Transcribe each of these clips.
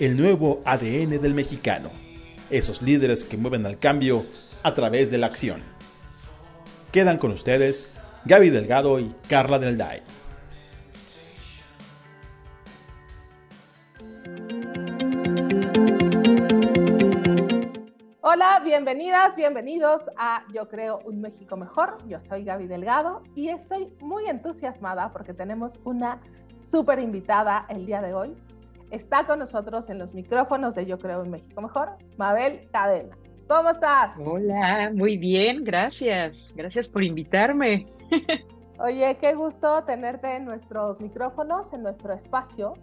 el nuevo ADN del mexicano, esos líderes que mueven al cambio a través de la acción. Quedan con ustedes Gaby Delgado y Carla Del Day. Hola, bienvenidas, bienvenidos a Yo Creo un México Mejor. Yo soy Gaby Delgado y estoy muy entusiasmada porque tenemos una súper invitada el día de hoy. Está con nosotros en los micrófonos de Yo Creo un México Mejor, Mabel Cadena. ¿Cómo estás? Hola, muy bien, gracias. Gracias por invitarme. Oye, qué gusto tenerte en nuestros micrófonos, en nuestro espacio.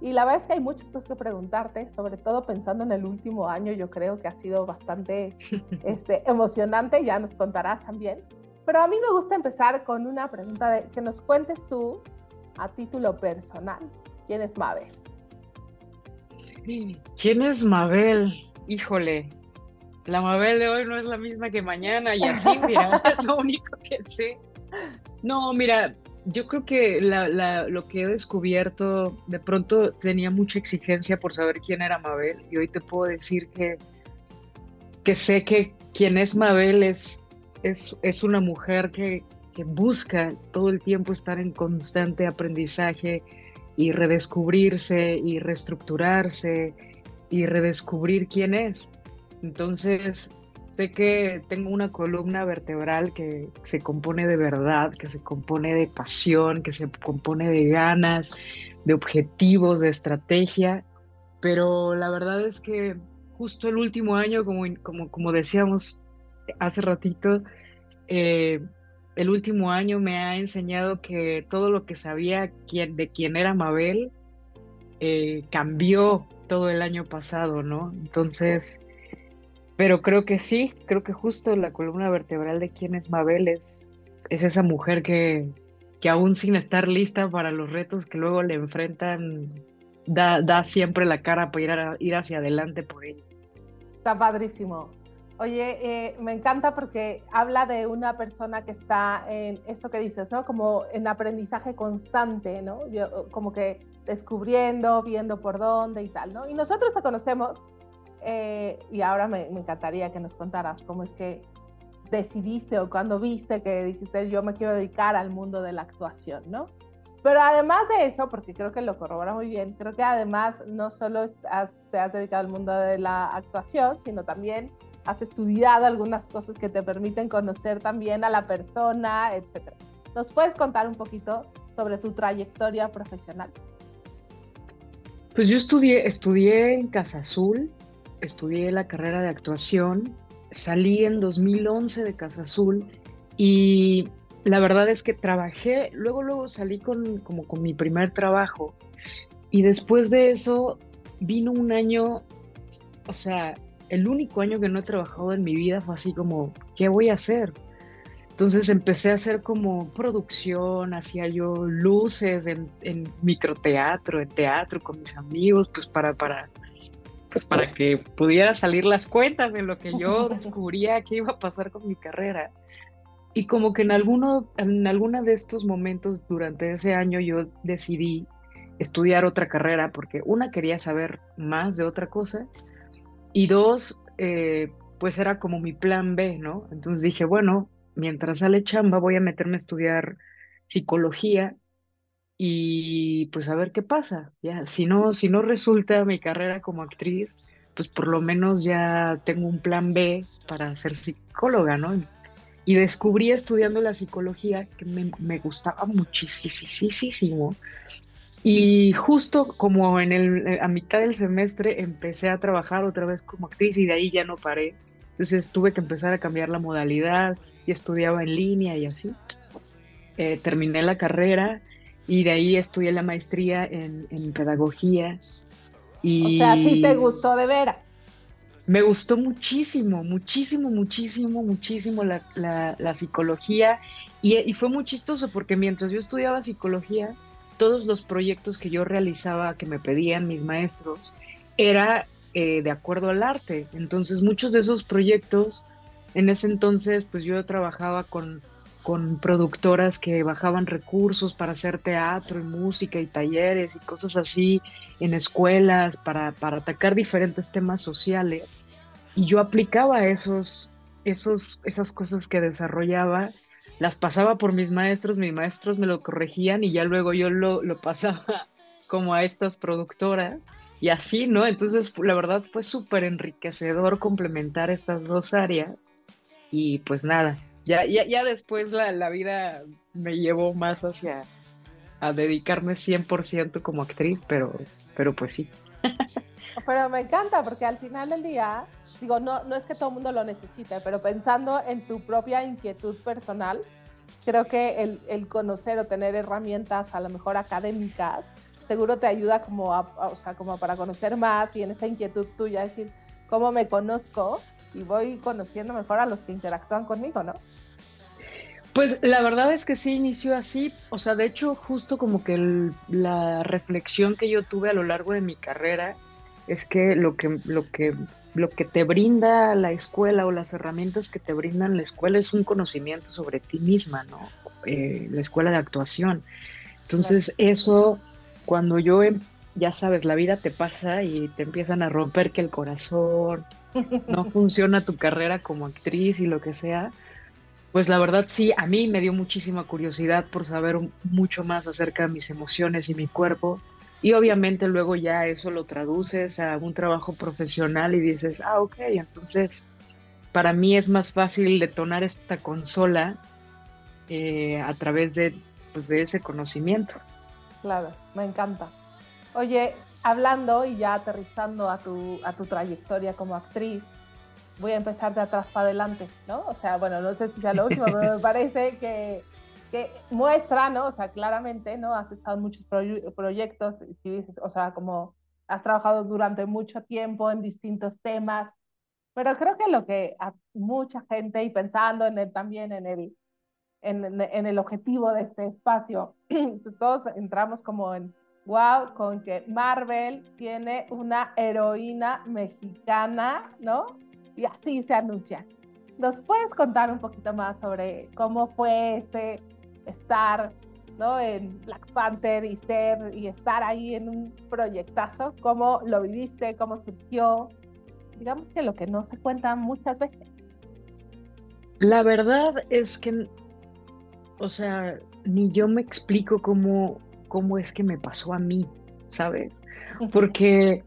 Y la verdad es que hay muchas cosas que preguntarte, sobre todo pensando en el último año, yo creo que ha sido bastante este, emocionante, ya nos contarás también. Pero a mí me gusta empezar con una pregunta de que nos cuentes tú, a título personal, ¿quién es Mabel? ¿Quién es Mabel? Híjole, la Mabel de hoy no es la misma que mañana y así, mira, es lo único que sé. No, mira, yo creo que lo que he descubierto, de pronto tenía mucha exigencia por saber quién era Mabel y hoy te puedo decir que, que sé que quien es Mabel es, es, una mujer que, que busca todo el tiempo estar en constante aprendizaje y redescubrirse y reestructurarse y redescubrir quién es. Entonces, Sé que tengo una columna vertebral que se compone de verdad, que se compone de pasión, que se compone de ganas, de objetivos, de estrategia, pero la verdad es que justo el último año, como, como, como decíamos hace ratito, eh, el último año me ha enseñado que todo lo que sabía de quién era Mabel eh, cambió todo el año pasado, ¿no? Entonces, pero creo que sí, creo que justo la columna vertebral de quién es Mabel es, esa mujer que, que aún sin estar lista para los retos que luego le enfrentan, da, siempre la cara para ir, ir hacia adelante por ella. Está padrísimo. Oye, eh, me encanta porque habla de una persona que está en esto que dices, ¿no? Como en aprendizaje constante, ¿no? Yo, como que descubriendo, viendo por dónde y tal, ¿no? Y nosotros te conocemos eh, y ahora me, encantaría que nos contaras cómo es que decidiste o cuando viste que dijiste yo me quiero dedicar al mundo de la actuación, ¿no? Pero además de eso, porque creo que lo corrobora muy bien, creo que además no solo te has dedicado al mundo de la actuación, sino también has estudiado algunas cosas que te permiten conocer también a la persona, etc. ¿Nos puedes contar un poquito sobre tu trayectoria profesional? Pues yo estudié, estudié en Casa Azul, estudié la carrera de actuación, salí en 2011 de Casa Azul y la verdad es que trabajé, luego luego salí con como con mi primer trabajo y después de eso vino un año, o sea, el único año que no he trabajado en mi vida fue así como, ¿qué voy a hacer? Entonces empecé a hacer como producción, hacía yo luces en, en microteatro, en teatro con mis amigos, pues para, para pues para que pudiera salir las cuentas de lo que yo descubría que iba a pasar con mi carrera. Y como que en alguno, en alguno de estos momentos durante ese año yo decidí estudiar otra carrera porque una quería saber más de otra cosa y dos, eh, pues era como mi plan B, ¿no? Entonces dije, bueno, mientras sale chamba voy a meterme a estudiar psicología y pues a ver qué pasa. Ya, si no, si no resulta mi carrera como actriz, pues por lo menos ya tengo un plan B para ser psicóloga, ¿no? Y descubrí estudiando la psicología que me, me gustaba muchísimo. Y justo como en el, eh, a mitad del semestre empecé a trabajar otra vez como actriz y de ahí ya no paré. Entonces tuve que empezar a cambiar la modalidad y estudiaba en línea y así. Eh, terminé la carrera y de ahí estudié la maestría en, pedagogía. Y... O sea, sí te gustó de veras. me gustó muchísimo, muchísimo, muchísimo, muchísimo la, la, psicología y, y, fue muy chistoso porque mientras yo estudiaba psicología, todos los proyectos que yo realizaba, que me pedían mis maestros, era eh, de acuerdo al arte. Entonces muchos de esos proyectos, en ese entonces, pues yo trabajaba con, con productoras que bajaban recursos para hacer teatro y música y talleres y cosas así en escuelas para, para atacar diferentes temas sociales. Y yo aplicaba esos, esos, esas cosas que desarrollaba, las pasaba por mis maestros, mis maestros me lo corregían y ya luego yo lo, lo pasaba como a estas productoras y así, ¿no? Entonces, la verdad fue súper enriquecedor complementar estas dos áreas y pues nada, ya, ya, ya después la, la vida me llevó más hacia a dedicarme 100% como actriz, pero, pero pues sí. Pero me encanta porque al final del día, digo, no, no es que todo el mundo lo necesite, pero pensando en tu propia inquietud personal, creo que el, el conocer o tener herramientas a lo mejor académicas, seguro te ayuda como, a, o sea, como para conocer más y en esa inquietud tuya decir, ¿cómo me conozco? Y voy conociendo mejor a los que interactúan conmigo, ¿no? Pues la verdad es que sí inició así, o sea, de hecho justo como que la reflexión que yo tuve a lo largo de mi carrera es que lo que lo que lo que te brinda la escuela o las herramientas que te brindan la escuela es un conocimiento sobre ti misma, ¿no? Eh, la escuela de actuación. Entonces eso cuando yo em, ya sabes, la vida te pasa y te empiezan a romper que el corazón, no funciona tu carrera como actriz y lo que sea, pues la verdad sí, a mí me dio muchísima curiosidad por saber mucho más acerca de mis emociones y mi cuerpo. Y obviamente luego ya eso lo traduces a un trabajo profesional y dices, ah, ok, entonces para mí es más fácil detonar esta consola eh, a través de, pues, de ese conocimiento. Claro, me encanta. Oye, hablando y ya aterrizando a tu, a tu trayectoria como actriz, voy a empezar de atrás para adelante, ¿no? O sea, bueno, no sé si sea lo último, pero me parece que, que, muestra, ¿no? O sea, claramente, ¿no? Has estado en muchos proyectos, si dices, o sea, como has trabajado durante mucho tiempo en distintos temas, pero creo que lo que a mucha gente, y pensando en el, también en el, en, en el objetivo de este espacio, pues todos entramos como en wow, con que Marvel tiene una heroína mexicana, ¿no? y así se anuncia. ¿Nos puedes contar un poquito más sobre cómo fue este estar ¿no? en Black Panther y ser y estar ahí en un proyectazo? ¿Cómo lo viviste? ¿Cómo surgió? Digamos que lo que no se cuenta muchas veces. La verdad es que, o sea, ni yo me explico cómo, cómo es que me pasó a mí, ¿sabes? Porque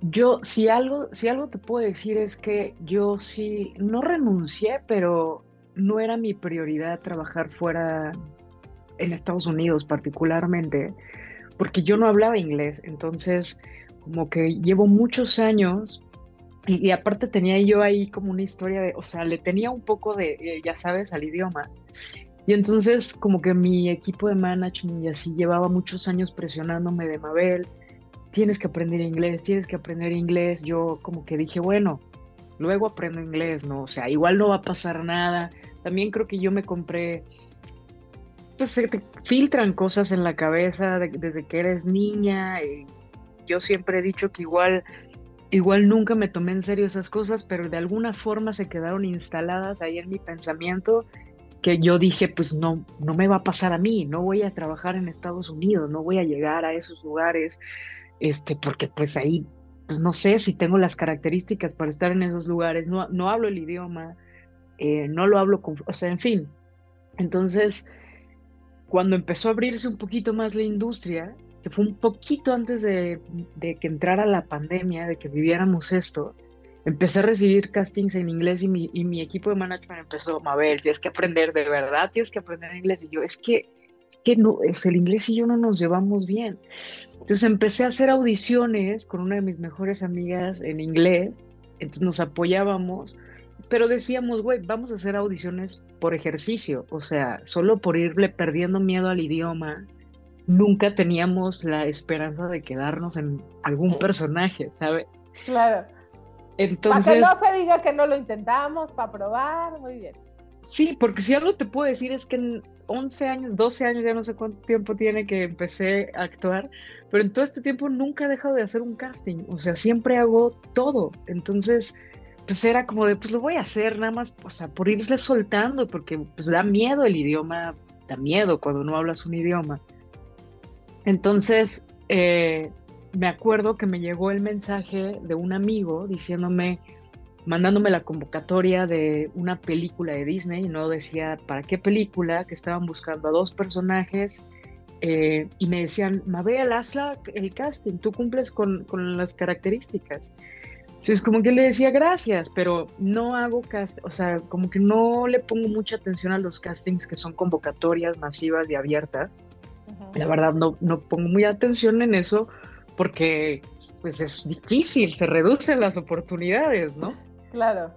yo, si algo, si algo te puedo decir es que yo sí, no renuncié, pero no era mi prioridad trabajar fuera en Estados Unidos particularmente, porque yo no hablaba inglés, entonces como que llevo muchos años y, aparte tenía yo ahí como una historia de, o sea, le tenía un poco de, eh, ya sabes, al idioma. Y entonces como que mi equipo de management y así llevaba muchos años presionándome de Mabel, tienes que aprender inglés, tienes que aprender inglés. Yo como que dije, bueno, luego aprendo inglés, ¿no? O sea, igual no va a pasar nada. También creo que yo me compré, pues se te filtran cosas en la cabeza desde que eres niña. Yo siempre he dicho que igual, igual nunca me tomé en serio esas cosas, pero de alguna forma se quedaron instaladas ahí en mi pensamiento que yo dije, pues no, no me va a pasar a mí, no voy a trabajar en Estados Unidos, no voy a llegar a esos lugares este, porque pues ahí, pues no sé si tengo las características para estar en esos lugares, no, no hablo el idioma, eh, no lo hablo con, o sea, en fin. Entonces, cuando empezó a abrirse un poquito más la industria, que fue un poquito antes de, que entrara la pandemia, de que viviéramos esto, empecé a recibir castings en inglés y mi, y mi equipo de management empezó, Mabel, tienes que aprender, de verdad tienes que aprender inglés. Y yo, es que que no, el inglés y yo no nos llevamos bien. Entonces empecé a hacer audiciones con una de mis mejores amigas en inglés, entonces nos apoyábamos, pero decíamos, güey, vamos a hacer audiciones por ejercicio, o sea, solo por irle perdiendo miedo al idioma. Nunca teníamos la esperanza de quedarnos en algún personaje, ¿sabes? Claro. Entonces, para que no se diga que no lo intentamos, para probar, muy bien. Sí, porque si algo te puedo decir es que en 11 años, 12 años, ya no sé cuánto tiempo tiene que empecé a actuar, pero en todo este tiempo nunca he dejado de hacer un casting, o sea, siempre hago todo. Entonces, pues era como de, pues lo voy a hacer nada más, o sea, por irle soltando, porque pues da miedo el idioma, da miedo cuando no hablas un idioma. Entonces, eh, me acuerdo que me llegó el mensaje de un amigo diciéndome, mandándome la convocatoria de una película de Disney, no decía para qué película, que estaban buscando a dos personajes eh, y me decían, Mabel, haz el casting, tú cumples con, con, las características. Entonces como que le decía gracias, pero no hago cast, o sea, como que no le pongo mucha atención a los castings que son convocatorias masivas y abiertas. La verdad no, no pongo muy atención en eso porque pues es difícil, se reducen las oportunidades, ¿no? Claro.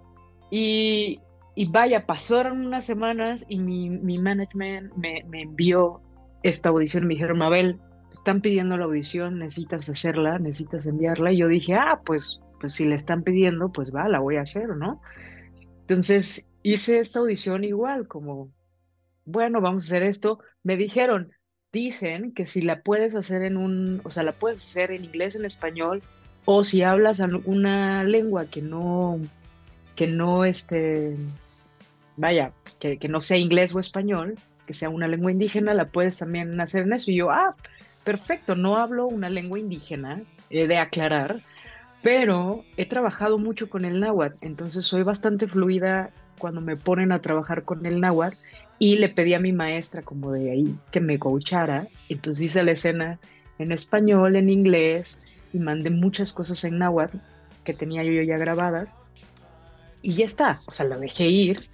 Y, y vaya, pasaron unas semanas y mi, mi management me, me, envió esta audición. Me dijeron, Mabel, están pidiendo la audición, necesitas hacerla, necesitas enviarla. Y yo dije, ah, pues, pues si le están pidiendo, pues va, la voy a hacer, ¿no? Entonces hice esta audición igual, como, bueno, vamos a hacer esto. Me dijeron, dicen que si la puedes hacer en un, o sea, la puedes hacer en inglés, en español, o si hablas una lengua que no que no este, vaya, que, no sea inglés o español, que sea una lengua indígena, la puedes también hacer en eso. Y yo, ah, perfecto, no hablo una lengua indígena, he de aclarar, pero he trabajado mucho con el náhuatl, entonces soy bastante fluida cuando me ponen a trabajar con el náhuatl y le pedí a mi maestra como de ahí que me coachara, entonces hice la escena en español, en inglés y mandé muchas cosas en náhuatl que tenía yo ya grabadas y ya está, o sea, la dejé ir.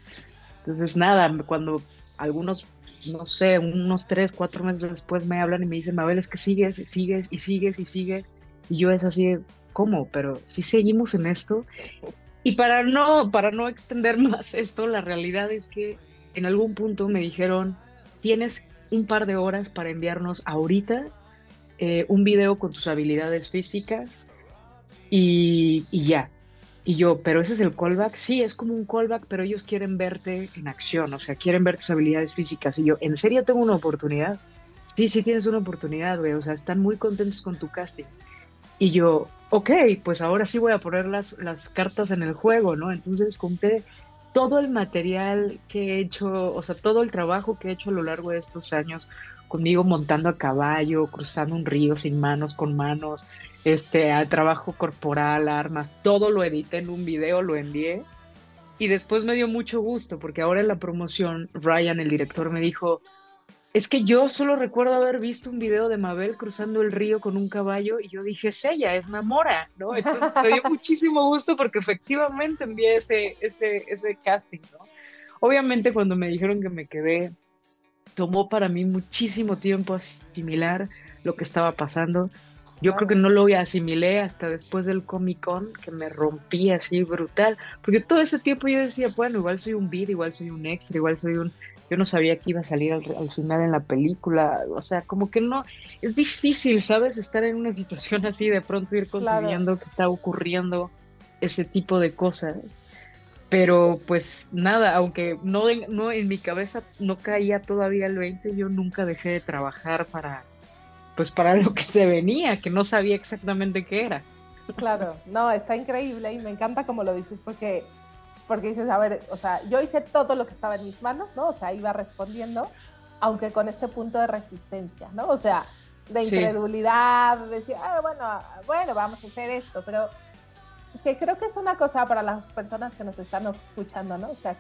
Entonces, nada, cuando algunos, no sé, unos tres, cuatro meses después me hablan y me dicen, Mabel, es que sigues y sigues y sigues y sigues. Y yo es así, ¿cómo? Pero si seguimos en esto. Y para no, para no extender más esto, la realidad es que en algún punto me dijeron, tienes un par de horas para enviarnos ahorita eh, un video con tus habilidades físicas y, y ya. Y yo, pero ese es el callback. Sí, es como un callback, pero ellos quieren verte en acción, o sea, quieren ver tus habilidades físicas. Y yo, ¿en serio tengo una oportunidad? Sí, sí tienes una oportunidad, güey. O sea, están muy contentos con tu casting. Y yo, ok, pues ahora sí voy a poner las, las cartas en el juego, ¿no? Entonces conté todo el material que he hecho, o sea, todo el trabajo que he hecho a lo largo de estos años conmigo montando a caballo, cruzando un río sin manos, con manos, este, trabajo corporal, armas, todo lo edité en un video, lo envié. Y después me dio mucho gusto porque ahora en la promoción, Ryan, el director, me dijo, es que yo solo recuerdo haber visto un video de Mabel cruzando el río con un caballo y yo dije, es ella, es Namora, ¿no? Entonces me dio muchísimo gusto porque efectivamente envié ese, ese, ese casting, ¿no? Obviamente cuando me dijeron que me quedé, tomó para mí muchísimo tiempo asimilar lo que estaba pasando. Yo creo que no lo asimilé hasta después del Comic Con, que me rompí así brutal, porque todo ese tiempo yo decía, bueno, igual soy un beat, igual soy un extra, igual soy un... Yo no sabía que iba a salir al, final en la película, o sea, como que no, es difícil, ¿sabes? Estar en una situación así, de pronto ir consiguiendo que está ocurriendo ese tipo de cosas. Pero pues nada, aunque no, no en mi cabeza no caía todavía el 20, yo nunca dejé de trabajar para, pues para lo que se venía, que no sabía exactamente qué era. Claro, no, está increíble y me encanta como lo dices porque, porque dices, a ver, o sea, yo hice todo lo que estaba en mis manos, ¿no? O sea, iba respondiendo, aunque con este punto de resistencia, ¿no? O sea, de incredulidad, de decir, ah, bueno, bueno, vamos a hacer esto, pero que creo que es una cosa para las personas que nos están escuchando, ¿no? O sea,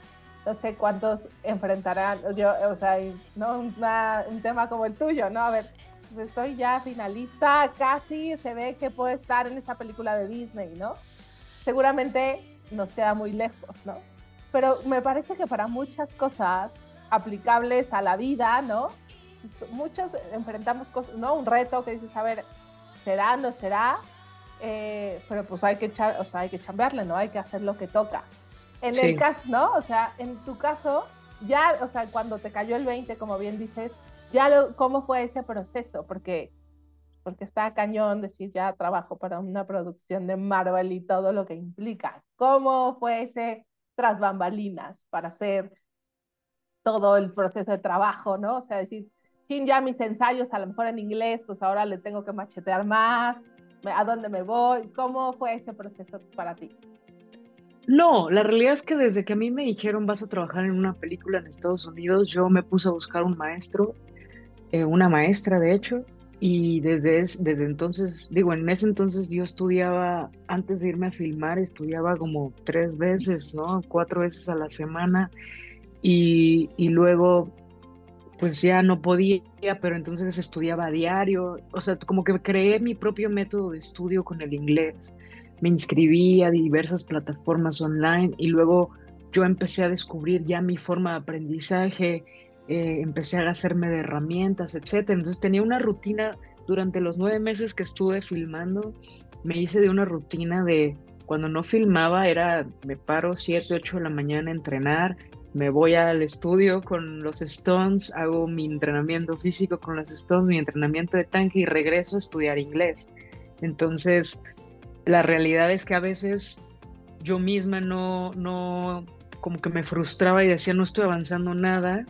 no sé cuántos enfrentarán, yo, o sea, no un tema como el tuyo, ¿no? A ver, estoy ya finalista, casi se ve que puede estar en esa película de Disney, ¿no? Seguramente nos queda muy lejos, ¿no? Pero me parece que para muchas cosas aplicables a la vida, ¿no? Muchos enfrentamos cosas, ¿no? Un reto que dices, a ver, ¿será, no será? Eh, pero pues hay que echar, o sea, hay que chambearle, ¿no? Hay que hacer lo que toca. En el caso, ¿no? O sea, en tu caso, ya, o sea, cuando te cayó el 20, como bien dices, ya lo, ¿cómo fue ese proceso? Porque porque está cañón decir ya trabajo para una producción de Marvel y todo lo que implica. ¿Cómo fue ese tras bambalinas para hacer todo el proceso de trabajo, ¿no? O sea, decir, sin ya mis ensayos, a lo mejor en inglés, pues ahora le tengo que machetear más, ¿a dónde me voy? ¿Cómo fue ese proceso para ti? No, la realidad es que desde que a mí me dijeron vas a trabajar en una película en Estados Unidos, yo me puse a buscar un maestro, eh, una maestra de hecho, y desde, desde entonces, digo, en ese entonces yo estudiaba, antes de irme a filmar, estudiaba como tres veces, ¿no? Cuatro veces a la semana. Y, y luego, pues ya no podía, pero entonces estudiaba diario. O sea, como que creé mi propio método de estudio con el inglés. Me inscribí a diversas plataformas online y luego yo empecé a descubrir ya mi forma de aprendizaje eh, empecé a hacerme de herramientas, etcétera. Entonces tenía una rutina durante los nueve meses que estuve filmando, me hice de una rutina de cuando no filmaba era me paro 7, 8 de la mañana a entrenar, me voy al estudio con los Stones, hago mi entrenamiento físico con los Stones, mi entrenamiento de tanque y regreso a estudiar inglés. Entonces, la realidad es que a veces yo misma no, no, como que me frustraba y decía, no estoy avanzando nada,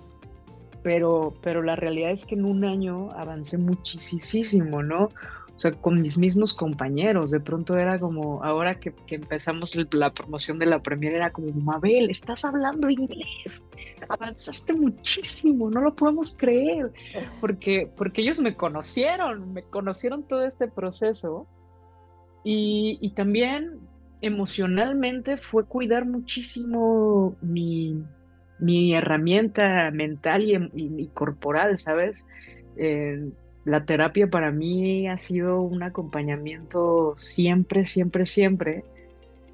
pero, pero la realidad es que en un año avancé muchísimo, ¿no? O sea, con mis mismos compañeros, de pronto era como, ahora que, empezamos la promoción de la premier, era como, Mabel, estás hablando inglés, avanzaste muchísimo, no lo podemos creer, porque, porque ellos me conocieron, me conocieron todo este proceso y, y también emocionalmente fue cuidar muchísimo mi, mi herramienta mental y, corporal, ¿sabes? Eh, la terapia para mí ha sido un acompañamiento siempre, siempre, siempre,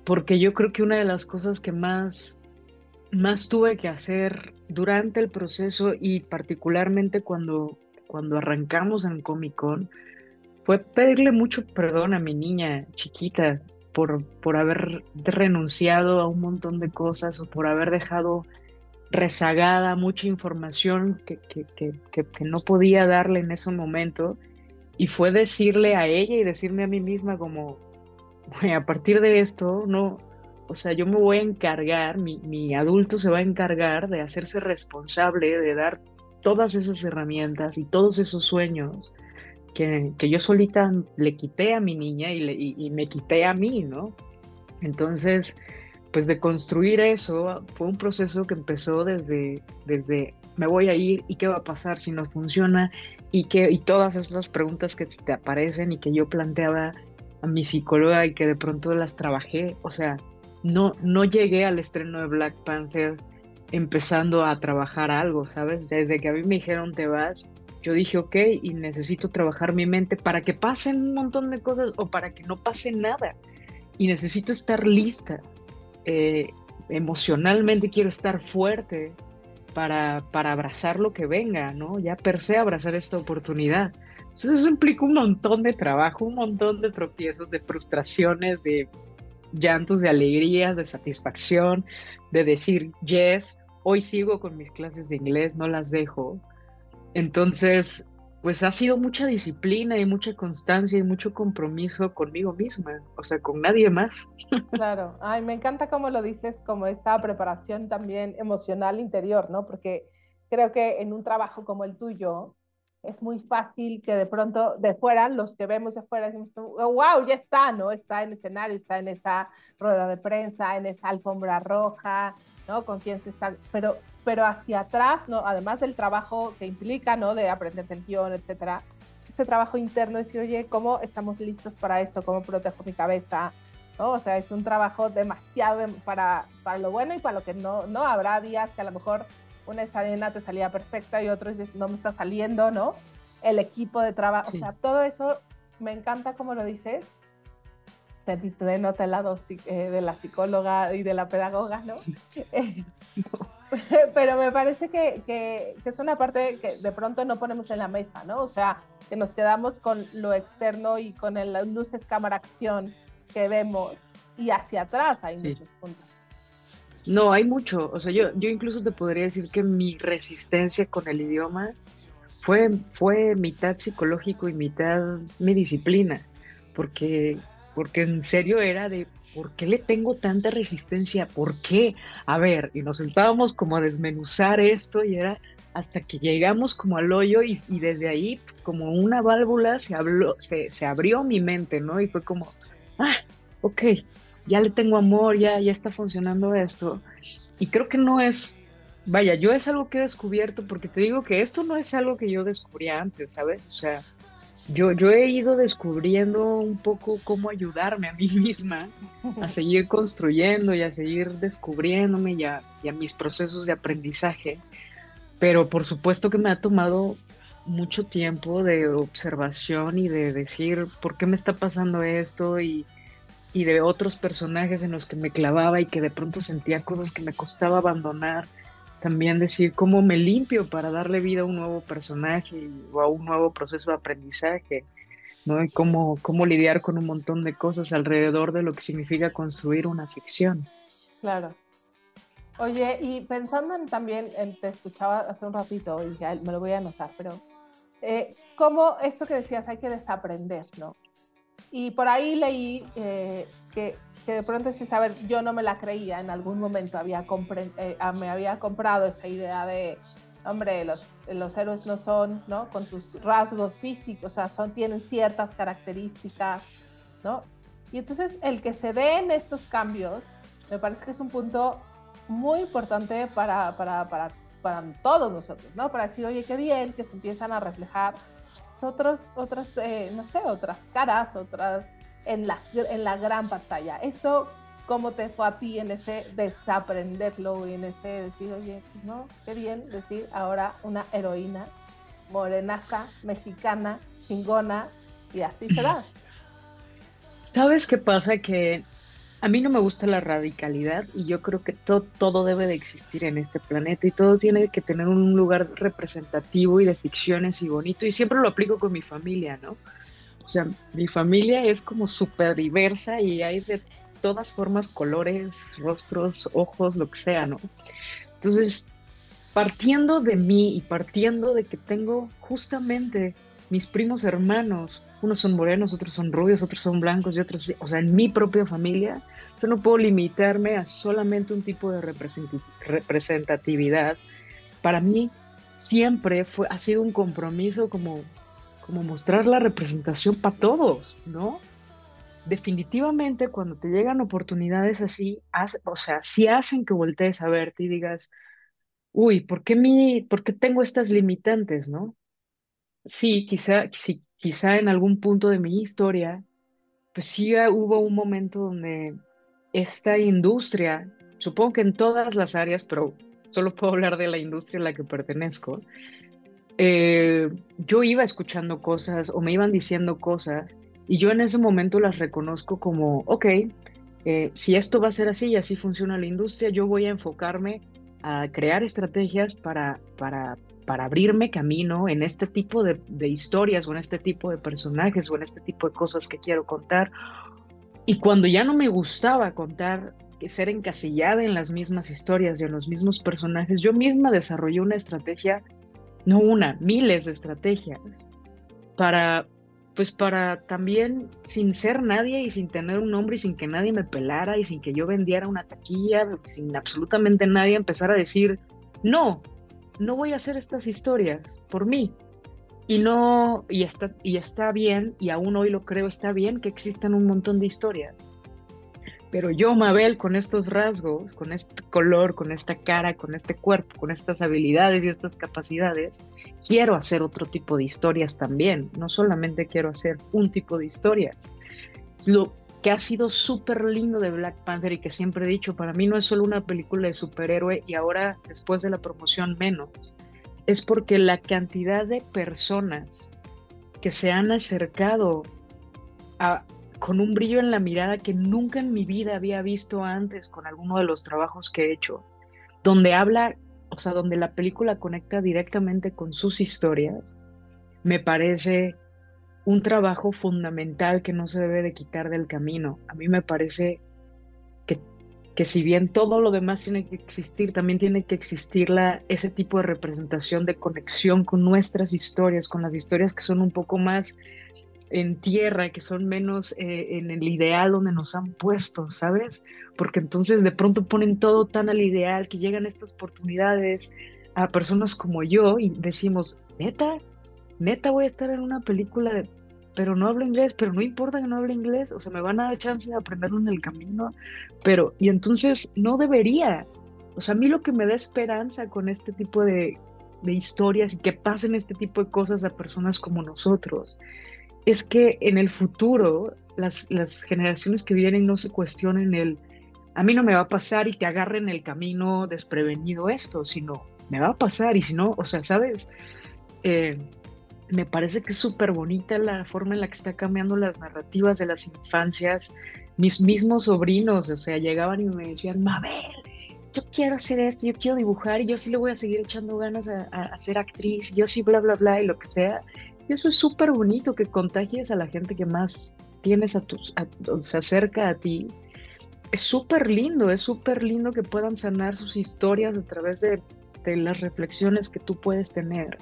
porque yo creo que una de las cosas que más, más tuve que hacer durante el proceso y particularmente cuando, cuando arrancamos en Comic Con fue pedirle mucho perdón a mi niña chiquita por, por haber renunciado a un montón de cosas o por haber dejado rezagada, mucha información que, no podía darle en ese momento. Y fue decirle a ella y decirme a mí misma como, a partir de esto, no, o sea, yo me voy a encargar, mi, mi adulto se va a encargar de hacerse responsable, de dar todas esas herramientas y todos esos sueños que, yo solita le quité a mi niña y, le, y me quité a mí, ¿no? Entonces, pues de construir eso fue un proceso que empezó desde, desde me voy a ir y qué va a pasar si no funciona y, que, y todas esas preguntas que te aparecen y que yo planteaba a mi psicóloga y que de pronto las trabajé. O sea, no, no llegué al estreno de Black Panther empezando a trabajar algo, ¿sabes? Desde que a mí me dijeron te vas, yo dije, ok, y necesito trabajar mi mente para que pasen un montón de cosas o para que no pase nada. Y necesito estar lista. Eh, emocionalmente quiero estar fuerte para, para abrazar lo que venga, ¿no? Ya per se abrazar esta oportunidad. Entonces eso implica un montón de trabajo, un montón de tropiezos, de frustraciones, de llantos, de alegrías, de satisfacción, de decir, yes, hoy sigo con mis clases de inglés, no las dejo. Entonces, pues ha sido mucha disciplina y mucha constancia y mucho compromiso conmigo misma, o sea, con nadie más. Claro, ay, me encanta cómo lo dices, como esta preparación también emocional interior, ¿no? Porque creo que en un trabajo como el tuyo es muy fácil que de pronto de fuera, los que vemos de fuera, decimos, oh, wow, ya está, ¿no? Está en el escenario, está en esa rueda de prensa, en esa alfombra roja, ¿no? Con quién se está, pero pero hacia atrás, ¿no? Además del trabajo que implica, ¿no? De aprender atención, etcétera. Este trabajo interno, decir, oye, ¿cómo estamos listos para esto? ¿Cómo protejo mi cabeza? ¿No? O sea, es un trabajo demasiado para, para lo bueno y para lo que no, ¿no? Habrá días que a lo mejor una escena te salía perfecta y otros no me está saliendo, ¿no? El equipo de trabajo, o sea, todo eso me encanta como lo dices. Te, te nota el lado eh, de la psicóloga y de la pedagoga, ¿no? Sí. pero me parece que, que, es una parte que de pronto no ponemos en la mesa, ¿no? O sea, que nos quedamos con lo externo y con el luces, cámara, acción que vemos y hacia atrás hay muchos puntos. No, hay mucho. O sea, yo, yo incluso te podría decir que mi resistencia con el idioma fue, fue mitad psicológico y mitad mi disciplina, porque, porque en serio era de, ¿por qué le tengo tanta resistencia? ¿Por qué? A ver, y nos sentábamos como a desmenuzar esto y era hasta que llegamos como al hoyo y, desde ahí como una válvula se, habló, se, abrió mi mente, ¿no? Y fue como, ah, ok, ya le tengo amor, ya, ya está funcionando esto. Y creo que no es, vaya, yo es algo que he descubierto porque te digo que esto no es algo que yo descubría antes, ¿sabes? O sea, yo, yo he ido descubriendo un poco cómo ayudarme a mí misma a seguir construyendo y a seguir descubriéndome y a, y a mis procesos de aprendizaje pero por supuesto que me ha tomado mucho tiempo de observación y de decir por qué me está pasando esto y, de otros personajes en los que me clavaba y que de pronto sentía cosas que me costaba abandonar. También decir cómo me limpio para darle vida a un nuevo personaje o a un nuevo proceso de aprendizaje, ¿no? Y cómo, cómo lidiar con un montón de cosas alrededor de lo que significa construir una ficción. Claro. Oye, y pensando en también, te escuchaba hace un ratito y ya me lo voy a anotar, pero eh, ¿cómo esto que decías hay que desaprender, no? Y por ahí leí eh, que, que, de pronto sí, saber, yo no me la creía, en algún momento había eh, ah, me había comprado esta idea de, hombre, los, los héroes no son, ¿no? Con sus rasgos físicos, o sea, son, tienen ciertas características, ¿no? Y entonces el que se den estos cambios, me parece que es un punto muy importante para, para, para, para todos nosotros, ¿no? Para decir, oye, qué bien que se empiezan a reflejar otros, otras, eh, no sé, otras caras, otras en, las, en la gran pantalla. Esto, ¿cómo te fue a ti en ese desaprenderlo y en ese decir, oye, pues no, qué bien decir ahora una heroína morenaza, mexicana, chingona, y así será? ¿Sabes qué pasa? Que a mí no me gusta la radicalidad y yo creo que todo, todo debe de existir en este planeta y todo tiene que tener un lugar representativo y de ficciones y bonito y siempre lo aplico con mi familia, ¿no? O sea, mi familia es como súper diversa y hay de todas formas, colores, rostros, ojos, lo que sea, ¿no? Entonces, partiendo de mí y partiendo de que tengo justamente mis primos hermanos, unos son morenos, otros son rubios, otros son blancos y otros, o sea, en mi propia familia, yo no puedo limitarme a solamente un tipo de representatividad. Para mí siempre fue, ha sido un compromiso como, como mostrar la representación para todos, ¿no? Definitivamente cuando te llegan oportunidades así, o sea, si hacen que voltees a verte y digas, uy, ¿por qué, mi, ¿por qué tengo estas limitantes, no? Sí, quizá, sí, quizá en algún punto de mi historia, pues sí hubo un momento donde esta industria, supongo que en todas las áreas, pero solo puedo hablar de la industria a la que pertenezco, eh, yo iba escuchando cosas o me iban diciendo cosas y yo en ese momento las reconozco como, ok, eh, si esto va a ser así y así funciona la industria, yo voy a enfocarme a crear estrategias para, para para abrirme camino en este tipo de, historias o en este tipo de personajes o en este tipo de cosas que quiero contar. Y cuando ya no me gustaba contar, ser encasillada en las mismas historias y en los mismos personajes, yo misma desarrollé una estrategia, no una, miles de estrategias, para, pues para también, sin ser nadie y sin tener un nombre y sin que nadie me pelara y sin que yo vendiera una taquilla, sin absolutamente nadie empezar a decir, no, no voy a hacer estas historias por mí. Y no, y está, y está bien, y aún hoy lo creo, está bien que existan un montón de historias. Pero yo, Mabel, con estos rasgos, con este color, con esta cara, con este cuerpo, con estas habilidades y estas capacidades, quiero hacer otro tipo de historias también. No solamente quiero hacer un tipo de historias. Lo, que ha sido súper lindo de Black Panther y que siempre he dicho, para mí no es solo una película de superhéroe y ahora después de la promoción menos, es porque la cantidad de personas que se han acercado a, con un brillo en la mirada que nunca en mi vida había visto antes con alguno de los trabajos que he hecho, donde habla, o sea, donde la película conecta directamente con sus historias, me parece un trabajo fundamental que no se debe de quitar del camino. A mí me parece que que si bien todo lo demás tiene que existir, también tiene que existir la, ese tipo de representación de conexión con nuestras historias, con las historias que son un poco más en tierra, que son menos eh, en el ideal donde nos han puesto, ¿sabes? Porque entonces de pronto ponen todo tan al ideal que llegan estas oportunidades a personas como yo y decimos, neta, neta voy a estar en una película de pero no hablo inglés, pero no importa que no hable inglés, o sea, me van a dar chance de aprenderlo en el camino, pero, y entonces no debería. O sea, a mí lo que me da esperanza con este tipo de, de historias y que pasen este tipo de cosas a personas como nosotros, es que en el futuro las, las generaciones que vienen no se cuestionen el, a mí no me va a pasar y te agarren el camino desprevenido esto, sino me va a pasar y si no, o sea, ¿sabes? Eh, me parece que es súper bonita la forma en la que está cambiando las narrativas de las infancias. Mis mismos sobrinos, o sea, llegaban y me decían, Mabel, yo quiero hacer esto, yo quiero dibujar y yo sí le voy a seguir echando ganas a, ser actriz, yo sí, bla, bla, bla, y lo que sea. Y eso es súper bonito, que contagies a la gente que más tienes a tus, se acerca a ti. Es súper lindo, es súper lindo que puedan sanar sus historias a través de, las reflexiones que tú puedes tener.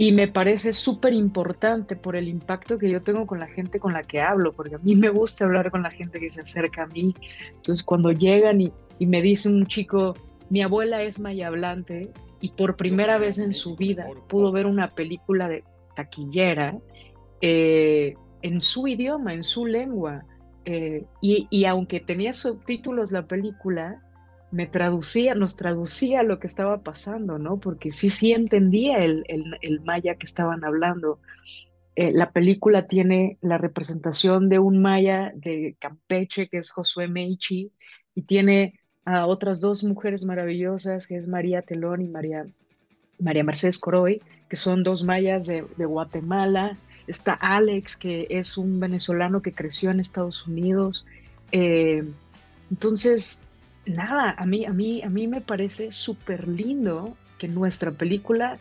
Y me parece súper importante por el impacto que yo tengo con la gente con la que hablo, porque a mí me gusta hablar con la gente que se acerca a mí. Entonces, cuando llegan y, me dice un chico, mi abuela es hablante y por primera vez en su vida pudo ver una película de taquillera eh, en su idioma, en su lengua. Eh, y, aunque tenía subtítulos la película, me traducía, nos traducía lo que estaba pasando, ¿no? Porque sí, sí entendía el, el, maya que estaban hablando. Eh, la película tiene la representación de un maya de Campeche, que es Josué Meichi, y tiene a otras dos mujeres maravillosas, que es María Telón y María, María Mercedes Coroy, que son dos mayas de, Guatemala. Está Alex, que es un venezolano que creció en Estados Unidos. Eh, entonces, nada, a mí, a mí, a mí me parece súper lindo que nuestra película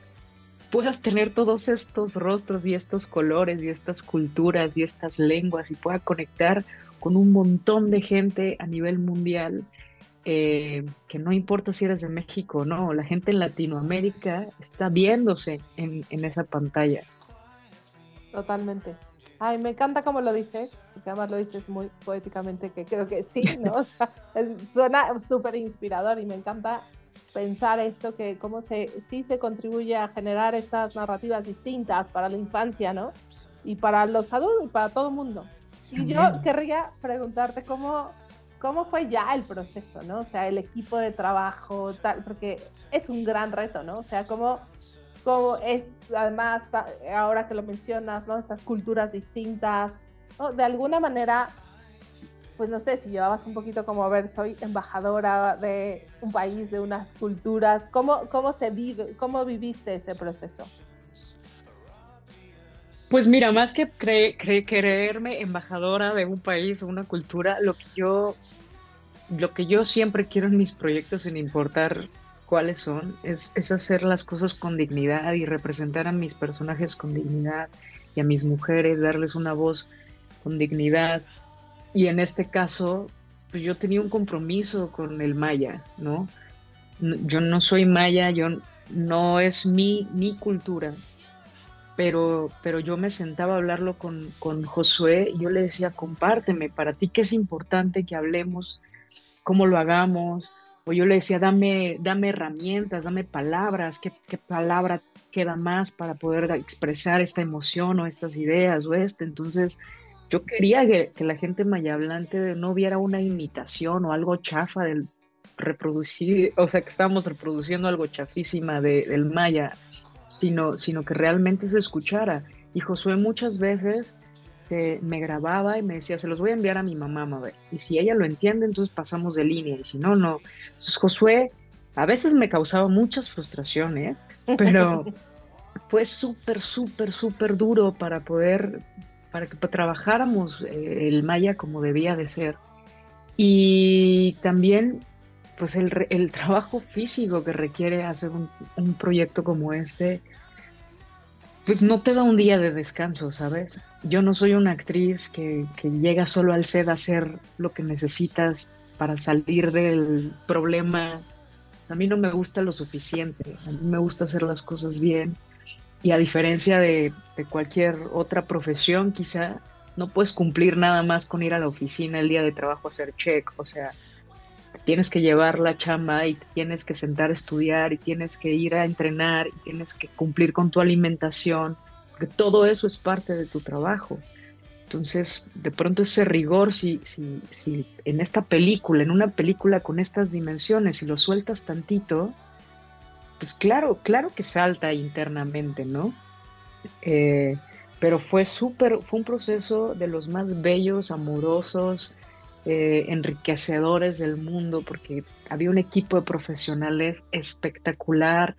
pueda tener todos estos rostros y estos colores y estas culturas y estas lenguas y pueda conectar con un montón de gente a nivel mundial, eh, que no importa si eres de México o no, la gente en Latinoamérica está viéndose en, en esa pantalla. Totalmente. Ay, me encanta cómo lo dices, porque además lo dices muy poéticamente, que creo que sí, ¿no? O sea, suena súper inspirador y me encanta pensar esto, que cómo se, sí se contribuye a generar estas narrativas distintas para la infancia, ¿no? Y para los adultos y para todo el mundo. Y yo querría preguntarte cómo, cómo fue ya el proceso, ¿no? O sea, el equipo de trabajo, tal, porque es un gran reto, ¿no? O sea, cómo como es, además, ahora que lo mencionas, ¿no? Estas culturas distintas, ¿no? De alguna manera, pues no sé, si llevabas un poquito como, a ver, soy embajadora de un país, de unas culturas, ¿cómo, cómo se vive, cómo viviste ese proceso? Pues mira, más que creerme embajadora de un país o una cultura, lo que yo, lo que yo siempre quiero en mis proyectos, sin importar cuáles son, es, hacer las cosas con dignidad y representar a mis personajes con dignidad y a mis mujeres, darles una voz con dignidad. Y en este caso, pues yo tenía un compromiso con el maya, ¿no? Yo no soy maya, yo no es mi, mi cultura, pero, pero yo me sentaba a hablarlo con, con Josué y yo le decía, compárteme, para ti qué es importante que hablemos, cómo lo hagamos, o yo le decía, dame, dame herramientas, dame palabras, ¿qué, palabra queda más para poder expresar esta emoción o estas ideas o este. Entonces, yo quería que, la gente mayablante no viera una imitación o algo chafa del reproducir, o sea, que estábamos reproduciendo algo chafísima del maya, sino, sino que realmente se escuchara. Y Josué muchas veces este, me grababa y me decía, se los voy a enviar a mi mamá, Mabel. Y si ella lo entiende, entonces pasamos de línea. Y si no, no. Entonces Josué a veces me causaba muchas frustraciones, pero fue súper, súper, súper duro para poder, para que trabajáramos eh, el maya como debía de ser. Y también, pues el, el trabajo físico que requiere hacer un, proyecto como este, pues no te da un día de descanso, ¿sabes? Yo no soy una actriz que, llega solo al set a hacer lo que necesitas para salir del problema. a mí no me gusta lo suficiente, a mí me gusta hacer las cosas bien. Y a diferencia de, de cualquier otra profesión, quizá no puedes cumplir nada más con ir a la oficina el día de trabajo a hacer check. O sea, tienes que llevar la chamba y tienes que sentar a estudiar y tienes que ir a entrenar y tienes que cumplir con tu alimentación, porque todo eso es parte de tu trabajo. Entonces, de pronto ese rigor, si, si, si en esta película, en una película con estas dimensiones, si lo sueltas tantito, pues claro, claro que salta internamente, ¿no? Eh, pero fue súper, fue un proceso de los más bellos, amorosos, eh, enriquecedores del mundo, porque había un equipo de profesionales espectacular.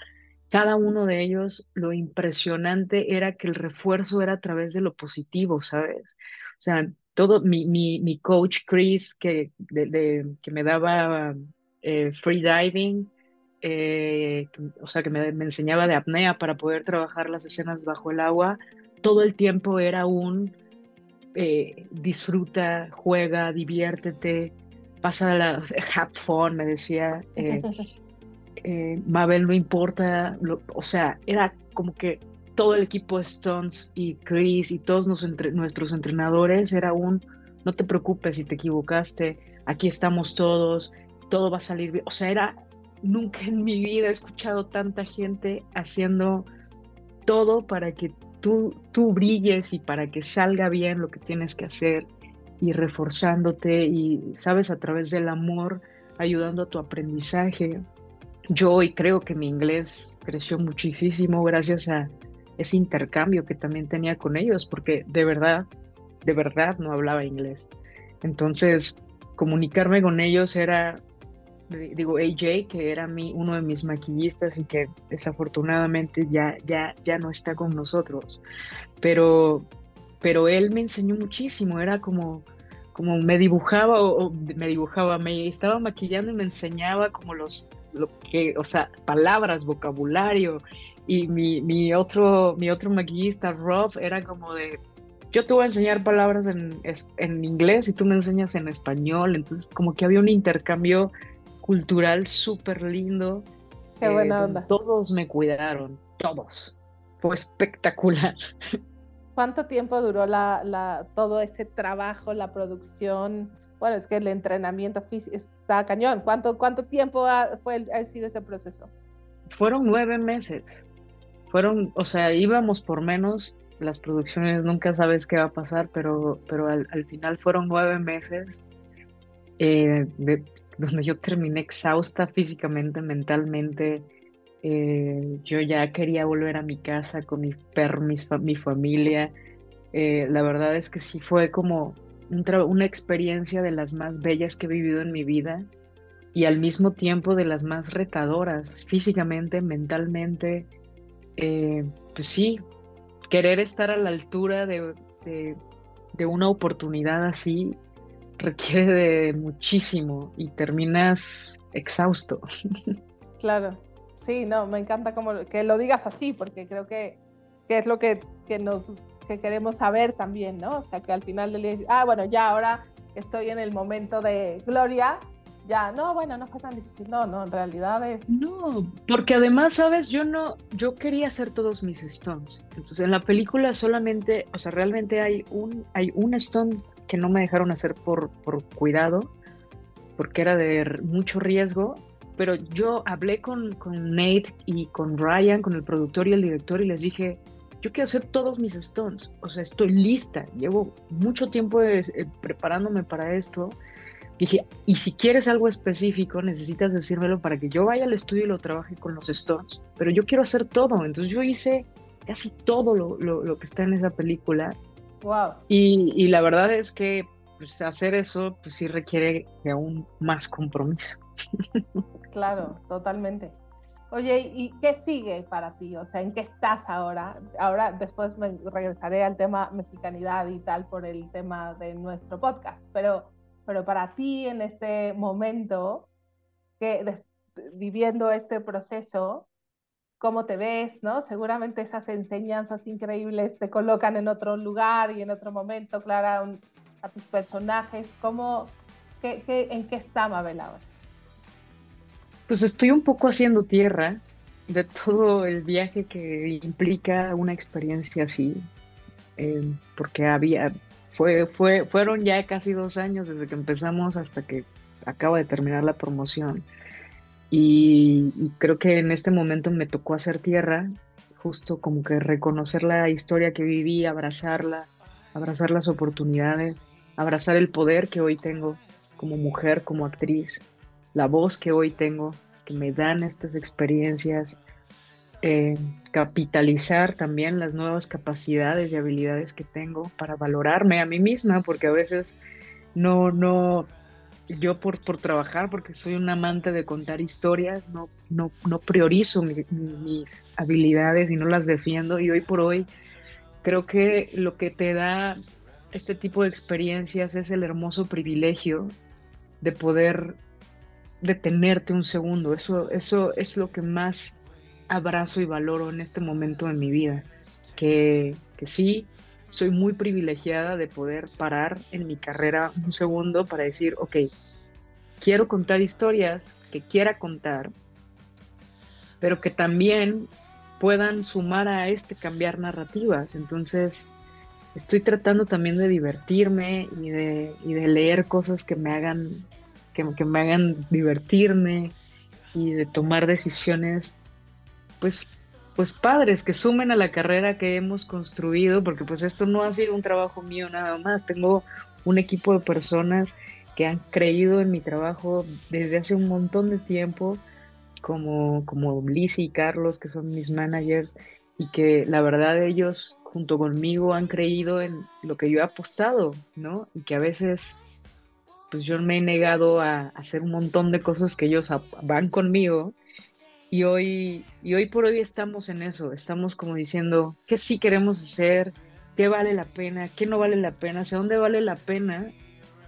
Cada uno de ellos, lo impresionante era que el refuerzo era a través de lo positivo, ¿sabes? O sea, todo mi, mi, mi coach Chris, que, que me daba eh, free diving, eh, o sea, que me, enseñaba de apnea para poder trabajar las escenas bajo el agua, todo el tiempo era un eh, disfruta, juega, diviértete, pasa la have fun, me decía. Eh, eh, Mabel no importa, o sea, era como que todo el equipo de Stones y Chris y todos nuestros entrenadores era un, no te preocupes si te equivocaste, aquí estamos todos, todo va a salir bien. O sea, era, nunca en mi vida he escuchado tanta gente haciendo todo para que tú, tú brilles y para que salga bien lo que tienes que hacer y reforzándote y, sabes, a través del amor, ayudando a tu aprendizaje. Yo hoy creo que mi inglés creció muchísimo gracias a ese intercambio que también tenía con ellos, porque de verdad, de verdad no hablaba inglés. Entonces, comunicarme con ellos era digo AJ, que era mi, uno de mis maquillistas y que desafortunadamente ya, ya, ya no está con nosotros. Pero, pero él me enseñó muchísimo, era como, como me dibujaba o, me dibujaba, me estaba maquillando y me enseñaba como los, lo que, o sea, palabras, vocabulario. Y mi, mi, otro, mi otro maquillista, Rob, era como de, yo te voy a enseñar palabras en, en inglés y tú me enseñas en español. Entonces, como que había un intercambio cultural súper lindo. Qué eh, buena onda. Todos me cuidaron, todos. Fue espectacular. ¿Cuánto tiempo duró la, la, todo ese trabajo, la producción? Bueno, es que el entrenamiento físico está cañón. ¿Cuánto, cuánto tiempo ha, fue, ha sido ese proceso? Fueron nueve meses. Fueron, o sea, íbamos por menos. Las producciones nunca sabes qué va a pasar, pero, pero al, al final fueron nueve meses eh, de donde yo terminé exhausta físicamente, mentalmente. Eh, yo ya quería volver a mi casa con mi perro, mi, familia. Eh, la verdad es que sí fue como una experiencia de las más bellas que he vivido en mi vida y al mismo tiempo de las más retadoras, físicamente, mentalmente. Eh, pues sí, querer estar a la altura de, de una oportunidad así requiere de muchísimo y terminas exhausto. Claro, sí, no, me encanta como que lo digas así, porque creo que, es lo que, nos que queremos saber también, ¿no? O sea, que al final le ah, bueno, ya ahora estoy en el momento de gloria, ya, no, bueno, no fue tan difícil, no, no, en realidad es... No, porque además, sabes, yo no, yo quería hacer todos mis stones, entonces en la película solamente, o sea, realmente hay un, hay un stone que no me dejaron hacer por, por cuidado, porque era de mucho riesgo, pero yo hablé con, con, Nate y con Ryan, con el productor y el director, y les dije, yo quiero hacer todos mis stones, o sea, estoy lista, llevo mucho tiempo eh, preparándome para esto. Dije, y si quieres algo específico, necesitas decírmelo para que yo vaya al estudio y lo trabaje con los stones, pero yo quiero hacer todo, entonces yo hice casi todo lo, lo que está en esa película Wow. Y, la verdad es que pues, hacer eso pues sí requiere de aún más compromiso. Claro, totalmente. Oye, ¿y qué sigue para ti? O sea, ¿en qué estás ahora? Ahora después me regresaré al tema mexicanidad y tal por el tema de nuestro podcast, pero, pero para ti en este momento, que viviendo este proceso, cómo te ves, ¿no? Seguramente esas enseñanzas increíbles te colocan en otro lugar y en otro momento, Clara, a tus personajes. ¿Cómo, en qué está Mabel ahora? Pues estoy un poco haciendo tierra de todo el viaje que implica una experiencia así, eh, porque había, fue, fue, fueron ya casi dos años desde que empezamos hasta que acabo de terminar la promoción. Y, creo que en este momento me tocó hacer tierra, justo como que reconocer la historia que viví, abrazarla, abrazar las oportunidades, abrazar el poder que hoy tengo como mujer, como actriz, la voz que hoy tengo, que me dan estas experiencias, eh, capitalizar también las nuevas capacidades y habilidades que tengo para valorarme a mí misma, porque a veces no, no, yo por, por trabajar, porque soy un amante de contar historias, no, no, no priorizo mis, mis habilidades y no las defiendo, y hoy por hoy creo que lo que te da este tipo de experiencias es el hermoso privilegio de poder detenerte un segundo. Eso, eso es lo que más abrazo y valoro en este momento de mi vida. Que, que sí, soy muy privilegiada de poder parar en mi carrera un segundo para decir, ok, quiero contar historias que quiera contar, pero que también puedan sumar a este cambiar narrativas. Entonces, estoy tratando también de divertirme y de, y de leer cosas que me hagan que, que, me hagan divertirme y de tomar decisiones pues pues padres que sumen a la carrera que hemos construido porque pues esto no ha sido un trabajo mío nada más tengo un equipo de personas que han creído en mi trabajo desde hace un montón de tiempo como como Liz y Carlos que son mis managers y que la verdad ellos junto conmigo han creído en lo que yo he apostado, ¿no? Y que a veces, pues yo me he negado a hacer un montón de cosas que ellos van conmigo. Y hoy, y hoy por hoy estamos en eso, estamos como diciendo qué sí queremos hacer, qué vale la pena, qué no vale la pena, hacia dónde vale la pena,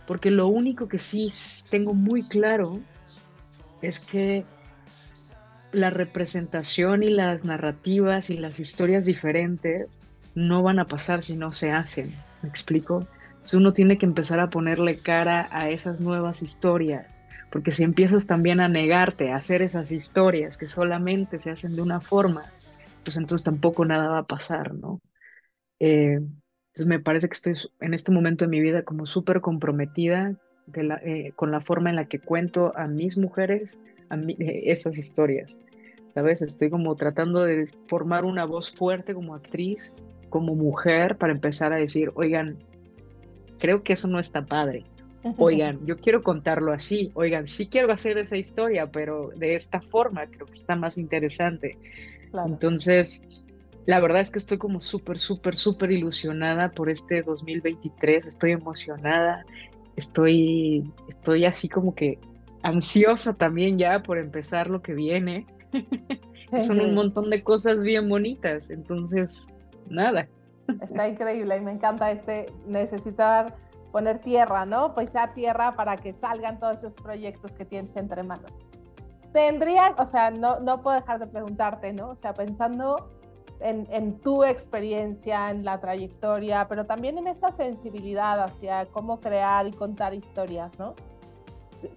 porque lo único que sí tengo muy claro es que la representación y las narrativas y las historias diferentes no van a pasar si no se hacen. ¿Me explico? Entonces uno tiene que empezar a ponerle cara a esas nuevas historias, porque si empiezas también a negarte a hacer esas historias que solamente se hacen de una forma, pues entonces tampoco nada va a pasar, ¿no? Eh, entonces me parece que estoy en este momento de mi vida como súper comprometida eh, con la forma en la que cuento a mis mujeres a eh, esas historias. ¿Sabes? Estoy como tratando de formar una voz fuerte como actriz como mujer para empezar a decir, oigan, creo que eso no está padre. Oigan, yo quiero contarlo así. Oigan, sí quiero hacer esa historia, pero de esta forma creo que está más interesante. Entonces, la verdad es que estoy como súper, súper, súper ilusionada por este 2023. Estoy emocionada. Estoy, estoy así como que ansiosa también ya por empezar lo que viene. Son un montón de cosas bien bonitas. Entonces, nada. Está increíble y me encanta este necesitar poner tierra, ¿no? Pues ya tierra para que salgan todos esos proyectos que tienes entre manos. Tendrían, o sea, no, no puedo dejar de preguntarte, ¿no? O sea, pensando en, en, tu experiencia, en la trayectoria, pero también en esta sensibilidad hacia cómo crear y contar historias, ¿no?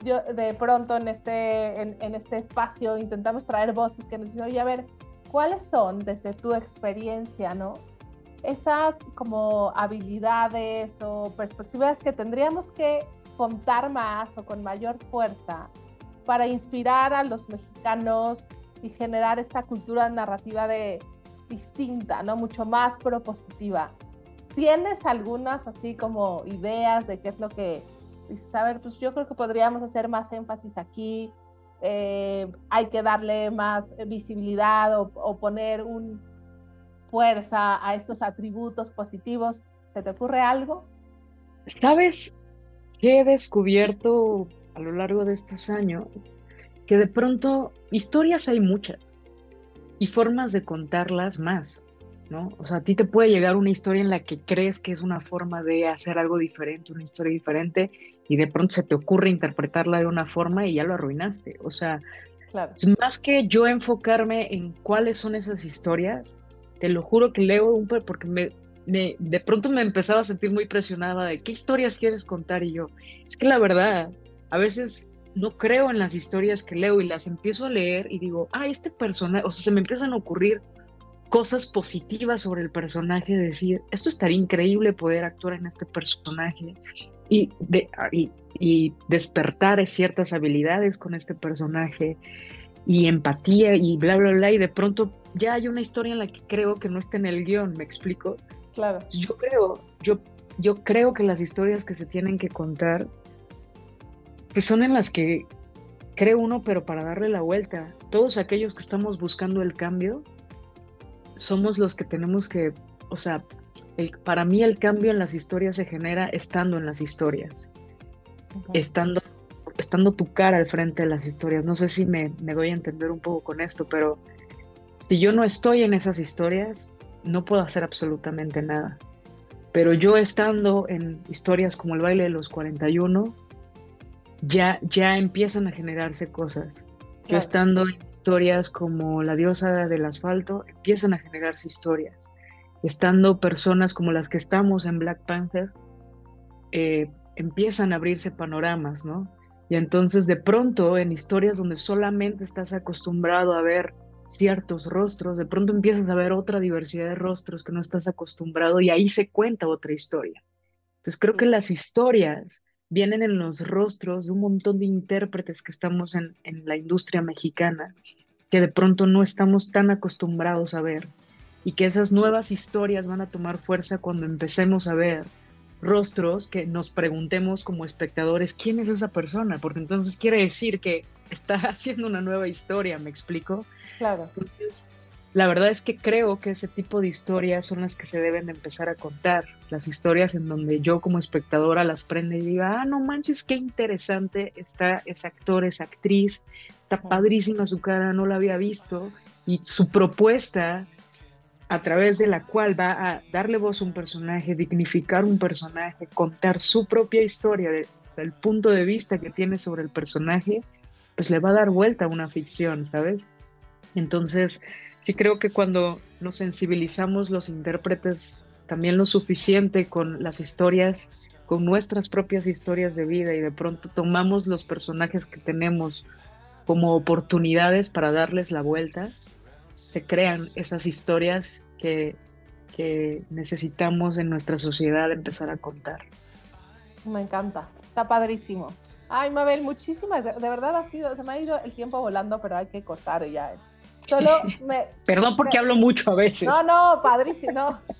Yo de pronto en este, en, en este espacio intentamos traer voces que nos dicen, oye, a ver, ¿cuáles son desde tu experiencia, ¿no? Esas como habilidades o perspectivas que tendríamos que contar más o con mayor fuerza para inspirar a los mexicanos y generar esta cultura narrativa de distinta, ¿no? Mucho más propositiva. ¿Tienes algunas así como ideas de qué es lo que a ver, pues yo creo que podríamos hacer más énfasis aquí, eh, hay que darle más visibilidad o, poner un fuerza a estos atributos positivos. ¿Se te ocurre algo? ¿Sabes qué he descubierto a lo largo de estos años? Que de pronto historias hay muchas y formas de contarlas más, ¿no? O sea, a ti te puede llegar una historia en la que crees que es una forma de hacer algo diferente, una historia diferente, y de pronto se te ocurre interpretarla de una forma y ya lo arruinaste. O sea, más que yo enfocarme en cuáles son esas historias, te lo juro que leo un porque de pronto me empezaba a sentir muy presionada de qué historias quieres contar y yo, es que la verdad, a veces no creo en las historias que leo y las empiezo a leer y digo, ah, este personaje, o sea, se me empiezan a ocurrir cosas positivas sobre el personaje, decir, esto estaría increíble poder actuar en este personaje y, de, y, y despertar ciertas habilidades con este personaje y empatía y bla, bla, bla, y de pronto ya hay una historia en la que creo que no está en el guion, ¿me explico? Claro. Yo creo, yo, yo creo que las historias que se tienen que contar, pues son en las que cree uno, pero para darle la vuelta. Todos aquellos que estamos buscando el cambio, somos los que tenemos que, o sea, el, para mí el cambio en las historias se genera estando en las historias, estando estando tu cara al frente de las historias. No sé si me, me doy a entender un poco con esto, pero si yo no estoy en esas historias, no puedo hacer absolutamente nada. Pero yo estando en historias como el baile de los 41, ya, ya empiezan a generarse cosas. Yo estando en historias como La diosa del asfalto, empiezan a generarse historias. Estando personas como las que estamos en Black Panther, eh, empiezan a abrirse panoramas, ¿no? Y entonces de pronto en historias donde solamente estás acostumbrado a ver ciertos rostros, de pronto empiezas a ver otra diversidad de rostros que no estás acostumbrado y ahí se cuenta otra historia. Entonces creo que las historias vienen en los rostros de un montón de intérpretes que estamos en, en la industria mexicana, que de pronto no estamos tan acostumbrados a ver y que esas nuevas historias van a tomar fuerza cuando empecemos a ver rostros que nos preguntemos como espectadores quién es esa persona, porque entonces quiere decir que está haciendo una nueva historia, ¿me explico? Claro. Entonces, la verdad es que creo que ese tipo de historias son las que se deben de empezar a contar, las historias en donde yo como espectadora las prende y diga, ah, no manches, qué interesante está ese actor, esa actriz, está padrísima su cara, no la había visto, y su propuesta a través de la cual va a darle voz a un personaje, dignificar un personaje, contar su propia historia, el punto de vista que tiene sobre el personaje, pues le va a dar vuelta a una ficción, ¿sabes? Entonces, sí creo que cuando nos sensibilizamos los intérpretes también lo suficiente con las historias, con nuestras propias historias de vida y de pronto tomamos los personajes que tenemos como oportunidades para darles la vuelta, se crean esas historias que, necesitamos en nuestra sociedad empezar a contar. Me encanta, está padrísimo. Ay, Mabel, muchísimas, de, verdad ha sido, se me ha ido el tiempo volando, pero hay que cortar ya. Solo me... Perdón porque hablo mucho a veces. No, no, padrísimo, no.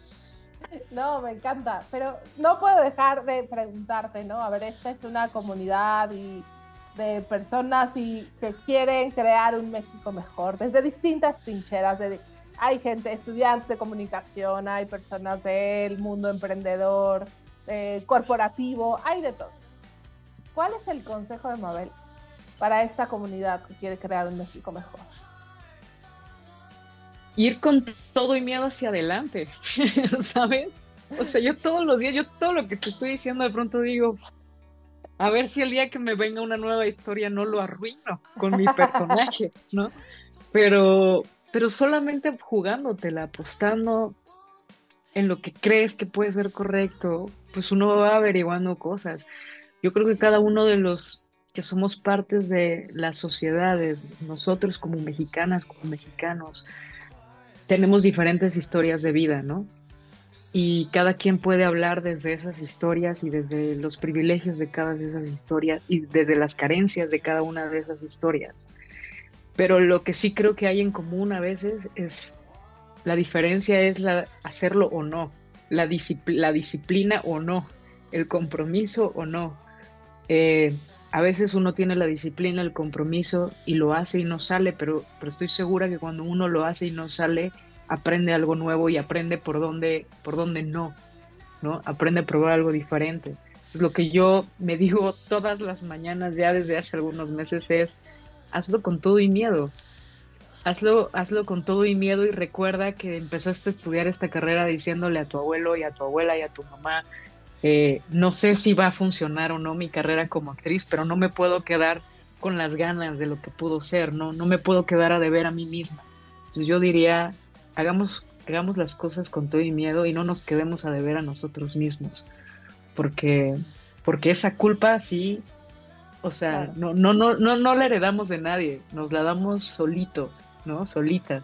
No, me encanta, pero no puedo dejar de preguntarte, ¿no? A ver, esta es una comunidad y de personas y que quieren crear un México mejor desde distintas trincheras. De, hay gente, estudiantes de comunicación, hay personas del mundo emprendedor, corporativo, hay de todo. ¿Cuál es el consejo de Mabel para esta comunidad que quiere crear un México mejor? Ir con todo y miedo hacia adelante, ¿sabes? O sea, yo todos los días, yo todo lo que te estoy diciendo de pronto digo, a ver si el día que me venga una nueva historia no lo arruino con mi personaje, ¿no? Pero, pero solamente jugándotela, apostando en lo que crees que puede ser correcto, pues uno va averiguando cosas. Yo creo que cada uno de los que somos partes de las sociedades, nosotros como mexicanas, como mexicanos, tenemos diferentes historias de vida, ¿no? Y cada quien puede hablar desde esas historias y desde los privilegios de cada de esas historias y desde las carencias de cada una de esas historias. Pero lo que sí creo que hay en común a veces es la diferencia es la hacerlo o no, la, la disciplina o no, el compromiso o no. Eh, a veces uno tiene la disciplina, el compromiso y lo hace y no sale, pero, pero estoy segura que cuando uno lo hace y no sale, aprende algo nuevo y aprende por dónde, por dónde no, ¿no? Aprende a probar algo diferente. lo que yo me digo todas las mañanas ya desde hace algunos meses es, hazlo con todo y miedo. Hazlo, hazlo con todo y miedo y recuerda que empezaste a estudiar esta carrera diciéndole a tu abuelo y a tu abuela y a tu mamá, eh, no sé si va a funcionar o no mi carrera como actriz, pero no me puedo quedar con las ganas de lo que pudo ser, no, no me puedo quedar a deber a mí misma. Entonces yo diría, hagamos, hagamos las cosas con todo y miedo y no nos quedemos a deber a nosotros mismos, porque, porque esa culpa sí O sea, no, no, no, no, no la heredamos de nadie, nos la damos solitos, ¿no? Solitas.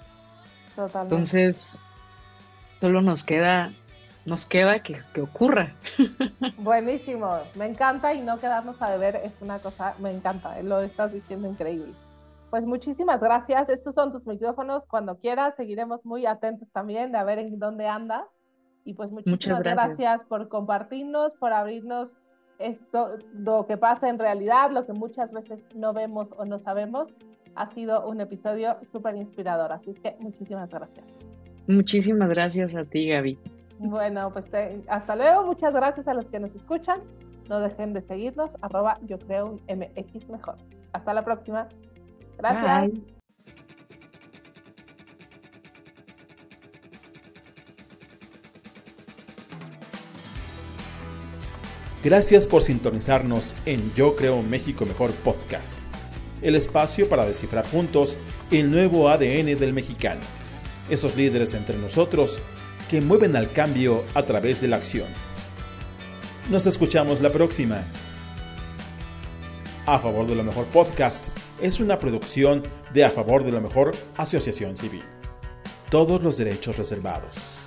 Totalmente. Entonces, solo nos queda, nos queda que, que ocurra. Buenísimo, me encanta y no quedarnos a beber es una cosa, me encanta, lo estás diciendo increíble. Pues muchísimas gracias, estos son tus micrófonos, cuando quieras seguiremos muy atentos también de a ver en dónde andas y pues muchísimas gracias. por compartirnos, por abrirnos esto, lo que pasa en realidad, lo que muchas veces no vemos o no sabemos. Ha sido un episodio súper inspirador, así que muchísimas gracias. Muchísimas gracias a ti, Gaby. Bueno, pues hasta luego. Muchas gracias a los que nos escuchan. No dejen de seguirnos, arroba yo creo un MX mejor. Hasta la próxima. Gracias. Gracias por sintonizarnos en Yo Creo México Mejor Podcast, el espacio para descifrar juntos el nuevo ADN del mexicano, esos líderes entre nosotros que mueven al cambio a través de la acción. Nos escuchamos la próxima. A favor de lo mejor podcast es una producción de A favor de lo mejor Asociación Civil. Todos los derechos reservados.